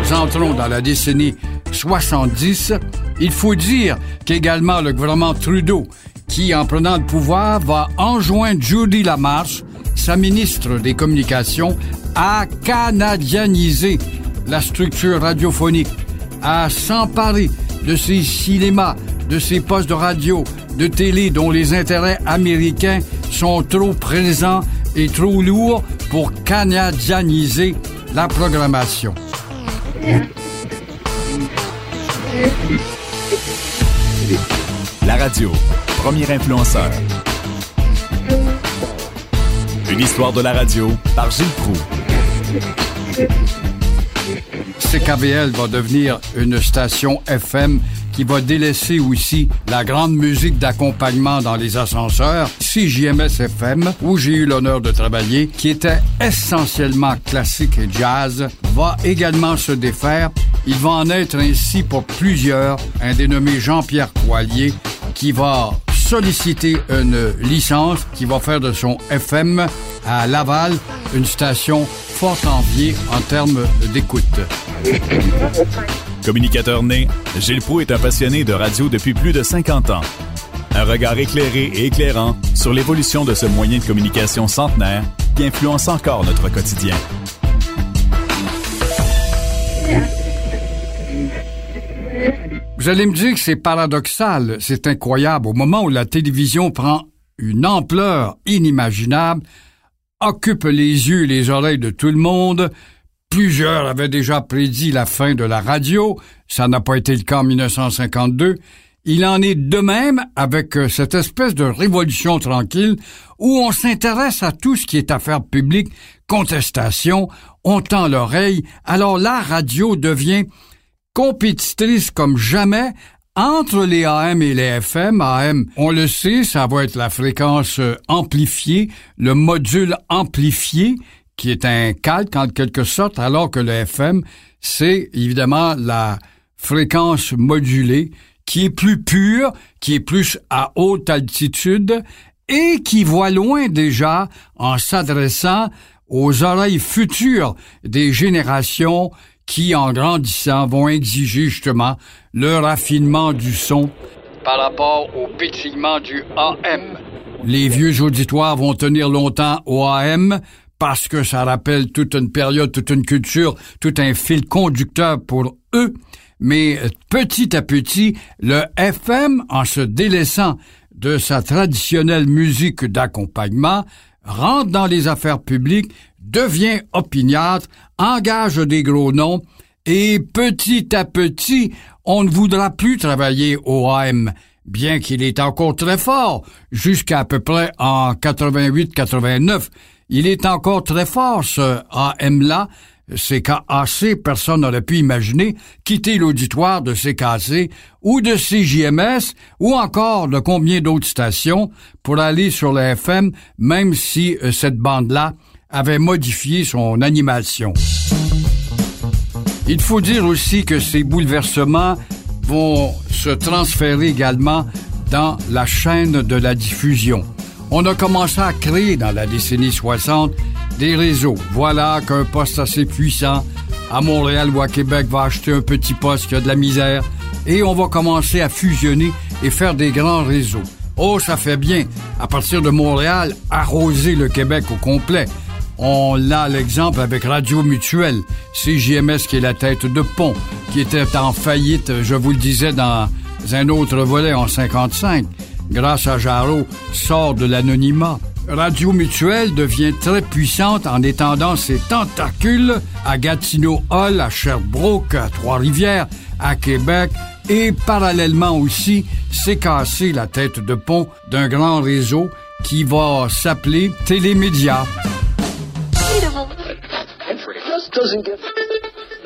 Nous entrons dans la décennie 70. Il faut dire qu'également le gouvernement Trudeau, qui en prenant le pouvoir va enjoindre Judy Lamarche, sa ministre des Communications, à canadianiser la structure radiophonique, à s'emparer de ses cinémas, de ses postes de radio, de télé dont les intérêts américains sont trop présents et trop lourds pour canadianiser la programmation. La radio, premier influenceur. Une histoire de la radio par Gilles Proux. CKVL va devenir une station FM qui va délaisser aussi la grande musique d'accompagnement dans les ascenseurs. CJMS FM, où j'ai eu l'honneur de travailler, qui était essentiellement classique et jazz, va également se défaire. Il va en être ainsi pour plusieurs. Un dénommé Jean-Pierre Coilier qui va solliciter une licence qui va faire de son FM à Laval une station fort enviée en termes d'écoute. Communicateur né, Gilles Proux est un passionné de radio depuis plus de 50 ans. Un regard éclairé et éclairant sur l'évolution de ce moyen de communication centenaire qui influence encore notre quotidien. Vous allez me dire que c'est paradoxal, c'est incroyable. Au moment où la télévision prend une ampleur inimaginable, occupe les yeux et les oreilles de tout le monde, plusieurs avaient déjà prédit la fin de la radio, ça n'a pas été le cas en 1952, il en est de même avec euh, cette espèce de révolution tranquille où on s'intéresse à tout ce qui est affaire publique, contestation, on tend l'oreille, alors la radio devient compétitrice comme jamais entre les AM et les FM. AM, on le sait, ça va être la fréquence euh, amplifiée, le module amplifié, qui est un calque en quelque sorte, alors que le FM, c'est évidemment la fréquence modulée, qui est plus pure, qui est plus à haute altitude, et qui voit loin déjà en s'adressant aux oreilles futures des générations qui, en grandissant, vont exiger justement le raffinement du son par rapport au pétillement du AM. Les vieux auditoires vont tenir longtemps au AM parce que ça rappelle toute une période, toute une culture, tout un fil conducteur pour eux. Mais petit à petit, le FM, en se délaissant de sa traditionnelle musique d'accompagnement, rentre dans les affaires publiques, devient opiniâtre, engage des gros noms, et petit à petit, on ne voudra plus travailler au AM, bien qu'il est encore très fort, jusqu'à à peu près en 88-89. Il est encore très fort, ce AM-là. CKAC, personne n'aurait pu imaginer quitter l'auditoire de CKC ou de CJMS ou encore de combien d'autres stations pour aller sur le FM, même si euh, cette bande-là avait modifié son animation. Il faut dire aussi que ces bouleversements vont se transférer également dans la chaîne de la diffusion. On a commencé à créer dans la décennie 60 des réseaux. Voilà qu'un poste assez puissant à Montréal ou à Québec va acheter un petit poste qui a de la misère et on va commencer à fusionner et faire des grands réseaux. Oh, ça fait bien, à partir de Montréal, arroser le Québec au complet. On a l'exemple avec Radio Mutuelle, CJMS qui est la tête de pont, qui était en faillite, je vous le disais, dans un autre volet en 55. Grâce à Jarreau, sort de l'anonymat. Radio Mutuelle devient très puissante en étendant ses tentacules à Gatineau Hall, à Sherbrooke, à Trois-Rivières, à Québec et parallèlement aussi s'est cassé la tête de pont d'un grand réseau qui va s'appeler Télémédia.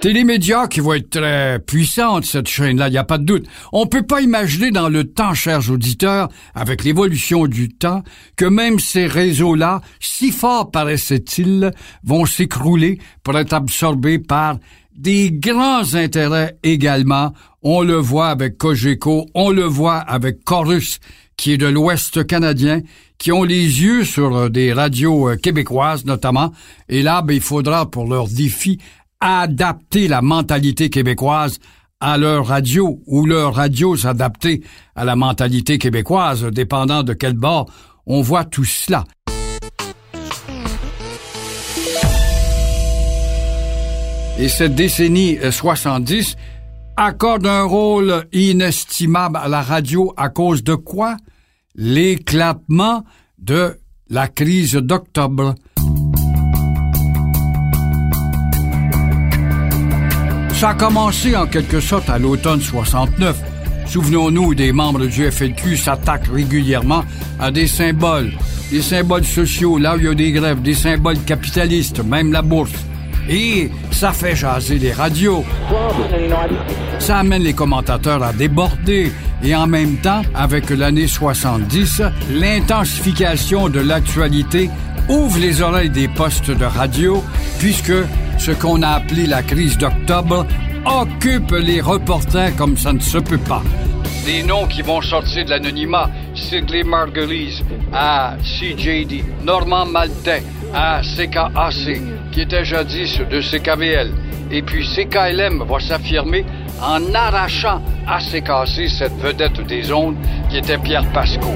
Télémédia qui va être très puissante, cette chaîne-là, il n'y a pas de doute. On peut pas imaginer dans le temps, chers auditeurs, avec l'évolution du temps, que même ces réseaux-là, si forts paraissaient-ils, vont s'écrouler pour être absorbés par des grands intérêts également. On le voit avec Cogeco, on le voit avec Chorus, qui est de l'Ouest canadien, qui ont les yeux sur euh, des radios euh, québécoises notamment. Et là, ben, il faudra pour leur défi adapter la mentalité québécoise à leur radio ou leur radio s'adapter à la mentalité québécoise, dépendant de quel bord on voit tout cela. Et cette décennie 70 euh, accorde un rôle inestimable à la radio à cause de quoi? L'éclatement de la crise d'octobre. Ça a commencé en quelque sorte à l'automne 69. Souvenons-nous, des membres du FLQ s'attaquent régulièrement à des symboles, des symboles sociaux, là où il y a des grèves, des symboles capitalistes, même la bourse. Et ça fait jaser les radios. Ça amène les commentateurs à déborder. Et en même temps, avec l'année 70, l'intensification de l'actualité ouvre les oreilles des postes de radio, puisque ce qu'on a appelé la crise d'octobre occupe les reporters comme ça ne se peut pas. Des noms qui vont sortir de l'anonymat, Sidley Margulies à CJD, Normand Maltais à CKAC, qui était jadis de CKVL. Et puis CKLM va s'affirmer en arrachant à CKC cette vedette des ondes qui était Pierre Pasco.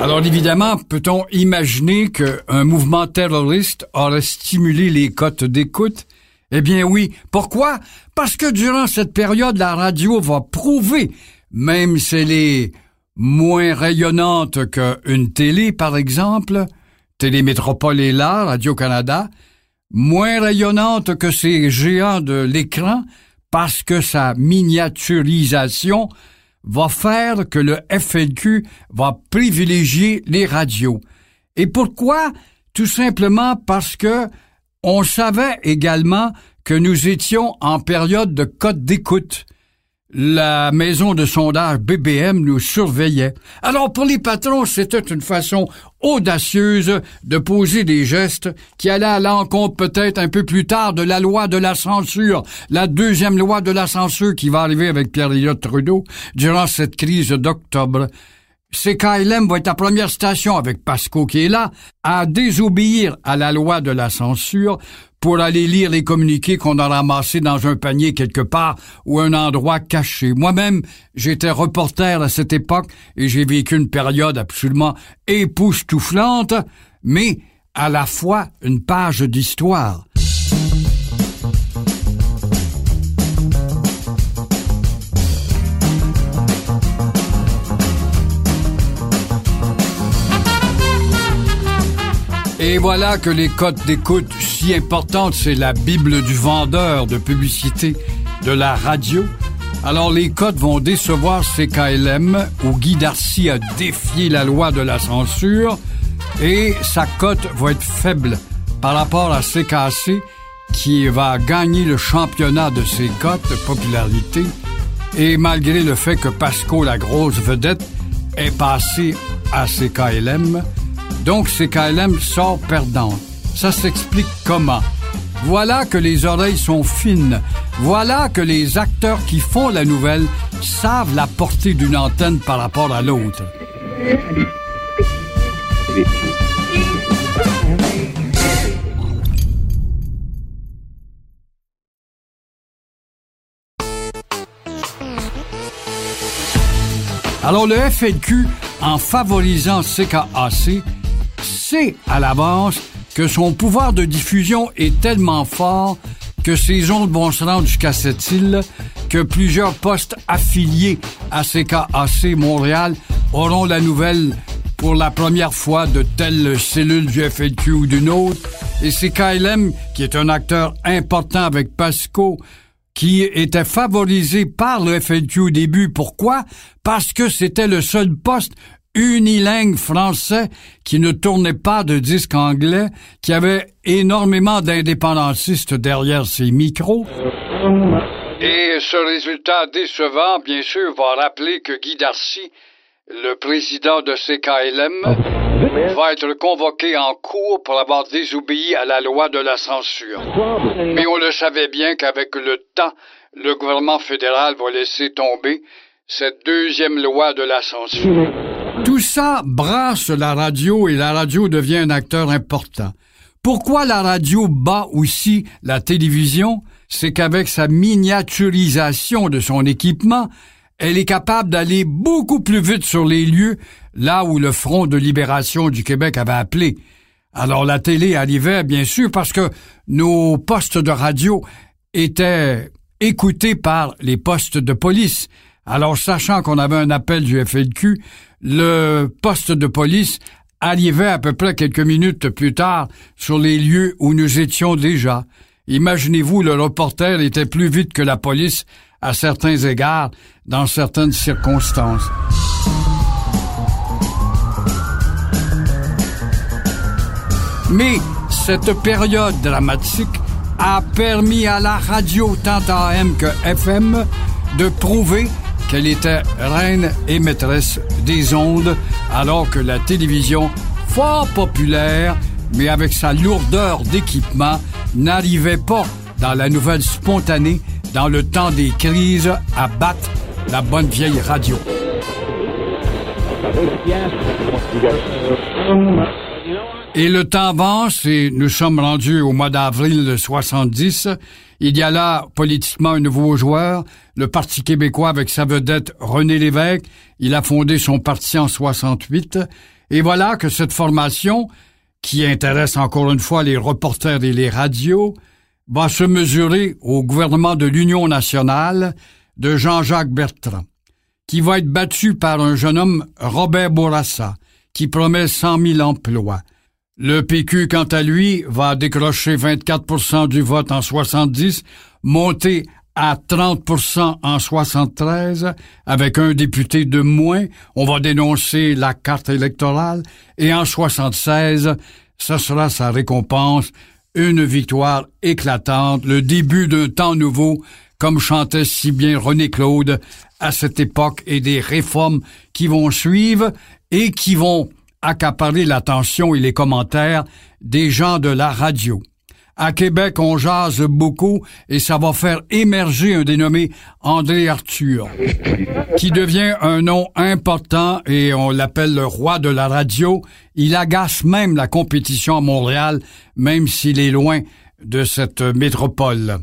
Alors évidemment, peut-on imaginer qu'un mouvement terroriste aurait stimulé les cotes d'écoute? Eh bien oui. Pourquoi? Parce que durant cette période, la radio va prouver, même si elle est moins rayonnante qu'une télé, par exemple, Télémétropole est là, Radio-Canada, moins rayonnante que ces géants de l'écran parce que sa miniaturisation va faire que le FLQ va privilégier les radios. Et pourquoi? Tout simplement parce que on savait également que nous étions en période de code d'écoute la maison de sondage BBM nous surveillait. Alors pour les patrons, c'était une façon audacieuse de poser des gestes qui allaient à l'encontre peut-être un peu plus tard de la loi de la censure, la deuxième loi de la censure qui va arriver avec Pierre-Éliott Trudeau durant cette crise d'octobre. CKLM va être la première station avec Pasco qui est là à désobéir à la loi de la censure pour aller lire les communiqués qu'on a ramassés dans un panier quelque part ou un endroit caché. Moi-même, j'étais reporter à cette époque et j'ai vécu une période absolument époustouflante, mais à la fois une page d'histoire. Et voilà que les cotes d'écoute si importantes, c'est la Bible du vendeur de publicité de la radio. Alors les cotes vont décevoir CKLM où Guy Darcy a défié la loi de la censure et sa cote va être faible par rapport à CKC qui va gagner le championnat de ses cotes de popularité et malgré le fait que Pasco, la grosse vedette, est passé à CKLM, donc CKLM sort perdant. Ça s'explique comment? Voilà que les oreilles sont fines. Voilà que les acteurs qui font la nouvelle savent la portée d'une antenne par rapport à l'autre. Alors le FLQ, en favorisant CKAC, sait à l'avance que son pouvoir de diffusion est tellement fort que ses ondes vont se rendre jusqu'à cette île, que plusieurs postes affiliés à CKAC Montréal auront la nouvelle pour la première fois de telle cellule du FLQ ou d'une autre. Et c'est KLM, qui est un acteur important avec Pasco, qui était favorisé par le FLQ au début. Pourquoi? Parce que c'était le seul poste unilingue français qui ne tournait pas de disque anglais, qui avait énormément d'indépendantistes derrière ses micros. Et ce résultat décevant, bien sûr, va rappeler que Guy Darcy le président de CKLM, va être convoqué en cours pour avoir désobéi à la loi de la censure. Mais on le savait bien qu'avec le temps, le gouvernement fédéral va laisser tomber cette deuxième loi de la censure. Tout ça brasse la radio et la radio devient un acteur important. Pourquoi la radio bat aussi la télévision? C'est qu'avec sa miniaturisation de son équipement, elle est capable d'aller beaucoup plus vite sur les lieux là où le Front de libération du Québec avait appelé. Alors la télé arrivait, bien sûr, parce que nos postes de radio étaient écoutés par les postes de police. Alors, sachant qu'on avait un appel du FLQ, le poste de police arrivait à peu près quelques minutes plus tard sur les lieux où nous étions déjà. Imaginez-vous, le reporter était plus vite que la police à certains égards, dans certaines circonstances. Mais cette période dramatique a permis à la radio tant AM que FM de prouver qu'elle était reine et maîtresse des ondes, alors que la télévision, fort populaire, mais avec sa lourdeur d'équipement, n'arrivait pas dans la nouvelle spontanée dans le temps des crises à battre la bonne vieille radio. Et le temps avance et nous sommes rendus au mois d'avril 70. Il y a là politiquement un nouveau joueur, le Parti québécois avec sa vedette René Lévesque. Il a fondé son parti en 68. Et voilà que cette formation, qui intéresse encore une fois les reporters et les radios, va se mesurer au gouvernement de l'Union nationale de Jean-Jacques Bertrand, qui va être battu par un jeune homme, Robert Bourassa, qui promet 100 000 emplois. Le PQ, quant à lui, va décrocher 24% du vote en 70, monter à 30% en 73, avec un député de moins. On va dénoncer la carte électorale. Et en 76, ce sera sa récompense, une victoire éclatante, le début d'un temps nouveau, comme chantait si bien René Claude à cette époque, et des réformes qui vont suivre et qui vont accaparer l'attention et les commentaires des gens de la radio. À Québec, on jase beaucoup et ça va faire émerger un dénommé André Arthur, qui devient un nom important et on l'appelle le roi de la radio. Il agace même la compétition à Montréal, même s'il est loin de cette métropole.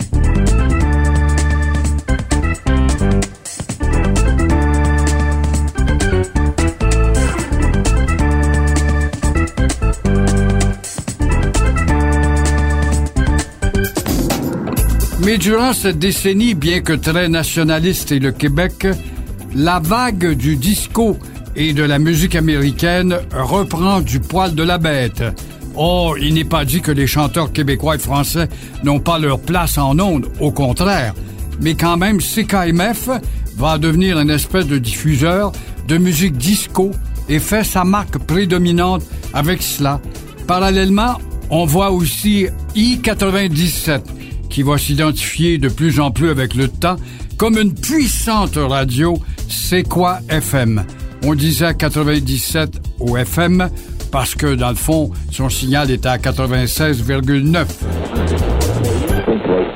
Mais durant cette décennie, bien que très nationaliste et le Québec, la vague du disco et de la musique américaine reprend du poil de la bête. Oh, il n'est pas dit que les chanteurs québécois et français n'ont pas leur place en ondes, au contraire. Mais quand même, CKMF va devenir une espèce de diffuseur de musique disco et fait sa marque prédominante avec cela. Parallèlement, on voit aussi I-97 qui va s'identifier de plus en plus avec le temps comme une puissante radio, c'est quoi FM? On disait 97 au FM parce que, dans le fond, son signal était à 96,9.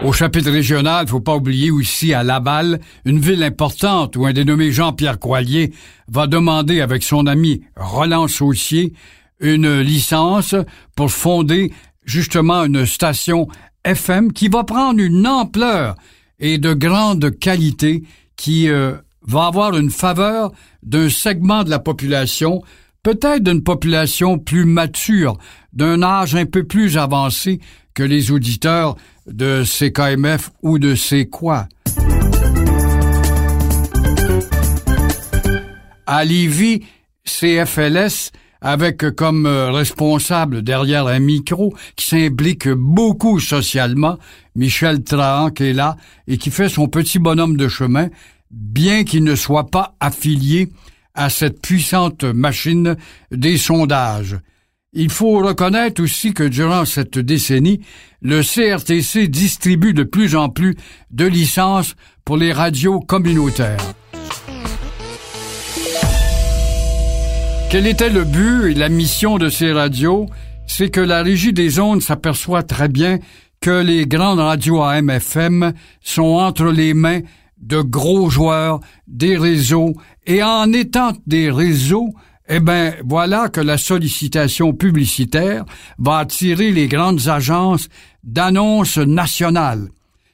Au chapitre régional, faut pas oublier aussi à Laval, une ville importante où un dénommé Jean-Pierre Coilier va demander avec son ami Roland Saucier une licence pour fonder justement une station FM qui va prendre une ampleur et de grande qualité qui euh, va avoir une faveur d'un segment de la population, peut-être d'une population plus mature, d'un âge un peu plus avancé que les auditeurs de CKMF ou de C'est quoi. À Lévis, CFLS avec comme euh, responsable derrière un micro qui s'implique beaucoup socialement, Michel Trahan qui est là et qui fait son petit bonhomme de chemin, bien qu'il ne soit pas affilié à cette puissante machine des sondages. Il faut reconnaître aussi que durant cette décennie, le CRTC distribue de plus en plus de licences pour les radios communautaires. Quel était le but et la mission de ces radios? C'est que la régie des ondes s'aperçoit très bien que les grandes radios AM-FM sont entre les mains de gros joueurs, des réseaux, et en étant des réseaux, eh ben, voilà que la sollicitation publicitaire va attirer les grandes agences d'annonces nationales.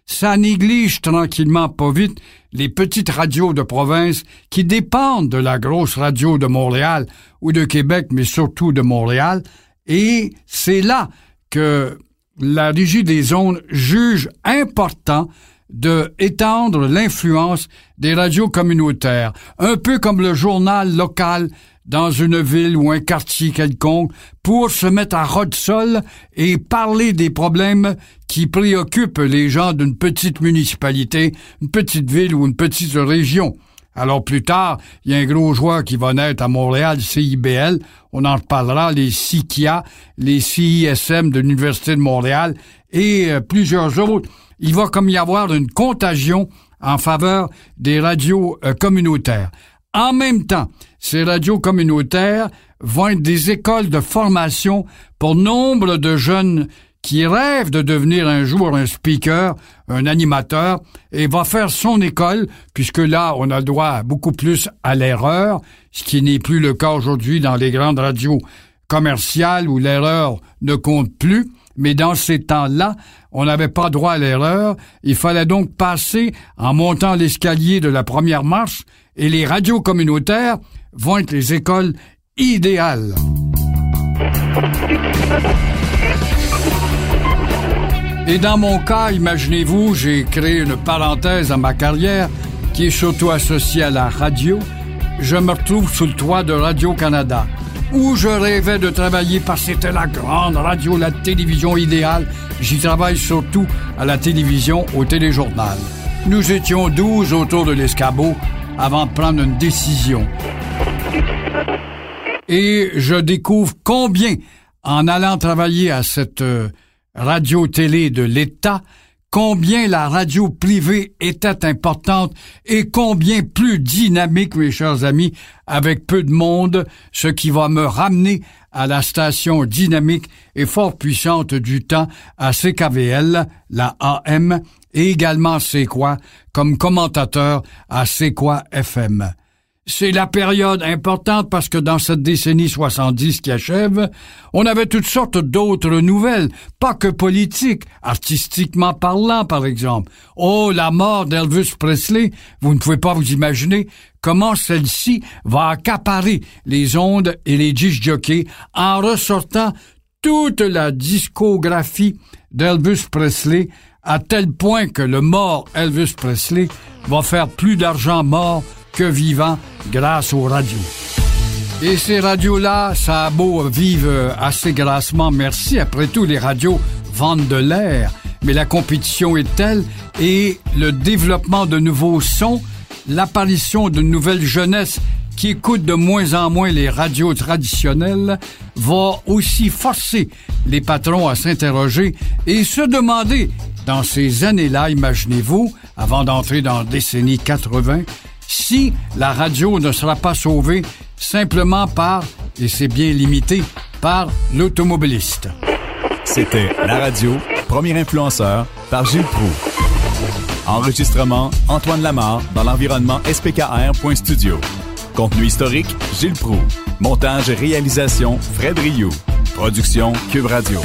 Ça néglige tranquillement pas vite les petites radios de province qui dépendent de la grosse radio de Montréal ou de Québec, mais surtout de Montréal, et c'est là que la Régie des ondes juge important de étendre l'influence des radios communautaires, un peu comme le journal local dans une ville ou un quartier quelconque pour se mettre à rod sol et parler des problèmes qui préoccupent les gens d'une petite municipalité, une petite ville ou une petite région. Alors plus tard, il y a un gros joueur qui va naître à Montréal, CIBL. On en reparlera, les CIKIA, les CISM de l'Université de Montréal et euh, plusieurs autres. Il va comme y avoir une contagion en faveur des radios euh, communautaires. En même temps, ces radios communautaires vont être des écoles de formation pour nombre de jeunes qui rêvent de devenir un jour un speaker, un animateur, et va faire son école, puisque là, on a le droit beaucoup plus à l'erreur, ce qui n'est plus le cas aujourd'hui dans les grandes radios commerciales où l'erreur ne compte plus. Mais dans ces temps-là, on n'avait pas droit à l'erreur. Il fallait donc passer en montant l'escalier de la première marche et les radios communautaires vont être les écoles idéales. Et dans mon cas, imaginez-vous, j'ai créé une parenthèse à ma carrière qui est surtout associée à la radio. Je me retrouve sous le toit de Radio-Canada, où je rêvais de travailler parce que c'était la grande radio, la télévision idéale. J'y travaille surtout à la télévision, au téléjournal. Nous étions douze autour de l'escabeau avant de prendre une décision. Et je découvre combien, en allant travailler à cette euh, radio-télé de l'État, combien la radio privée était importante et combien plus dynamique, mes chers amis, avec peu de monde, ce qui va me ramener à la station dynamique et fort puissante du temps à CKVL, la AM, et également C'est comme commentateur à C'est FM. C'est la période importante parce que dans cette décennie 70 qui achève, on avait toutes sortes d'autres nouvelles, pas que politiques, artistiquement parlant par exemple. Oh, la mort d'Elvis Presley, vous ne pouvez pas vous imaginer comment celle-ci va accaparer les ondes et les disc jockeys en ressortant toute la discographie d'Elvis Presley à tel point que le mort Elvis Presley va faire plus d'argent mort que vivant grâce aux radios. Et ces radios-là, ça a beau vivre assez grassement, merci. Après tout, les radios vendent de l'air, mais la compétition est telle et le développement de nouveaux sons, l'apparition de nouvelles jeunesses qui écoutent de moins en moins les radios traditionnelles va aussi forcer les patrons à s'interroger et se demander, dans ces années-là, imaginez-vous, avant d'entrer dans la décennie 80, si la radio ne sera pas sauvée simplement par, et c'est bien limité, par l'automobiliste. C'était La Radio, premier influenceur, par Gilles Proux. Enregistrement, Antoine Lamar, dans l'environnement spkr.studio. Contenu historique, Gilles Proux. Montage et réalisation, Fred Rioux. Production, Cube Radio.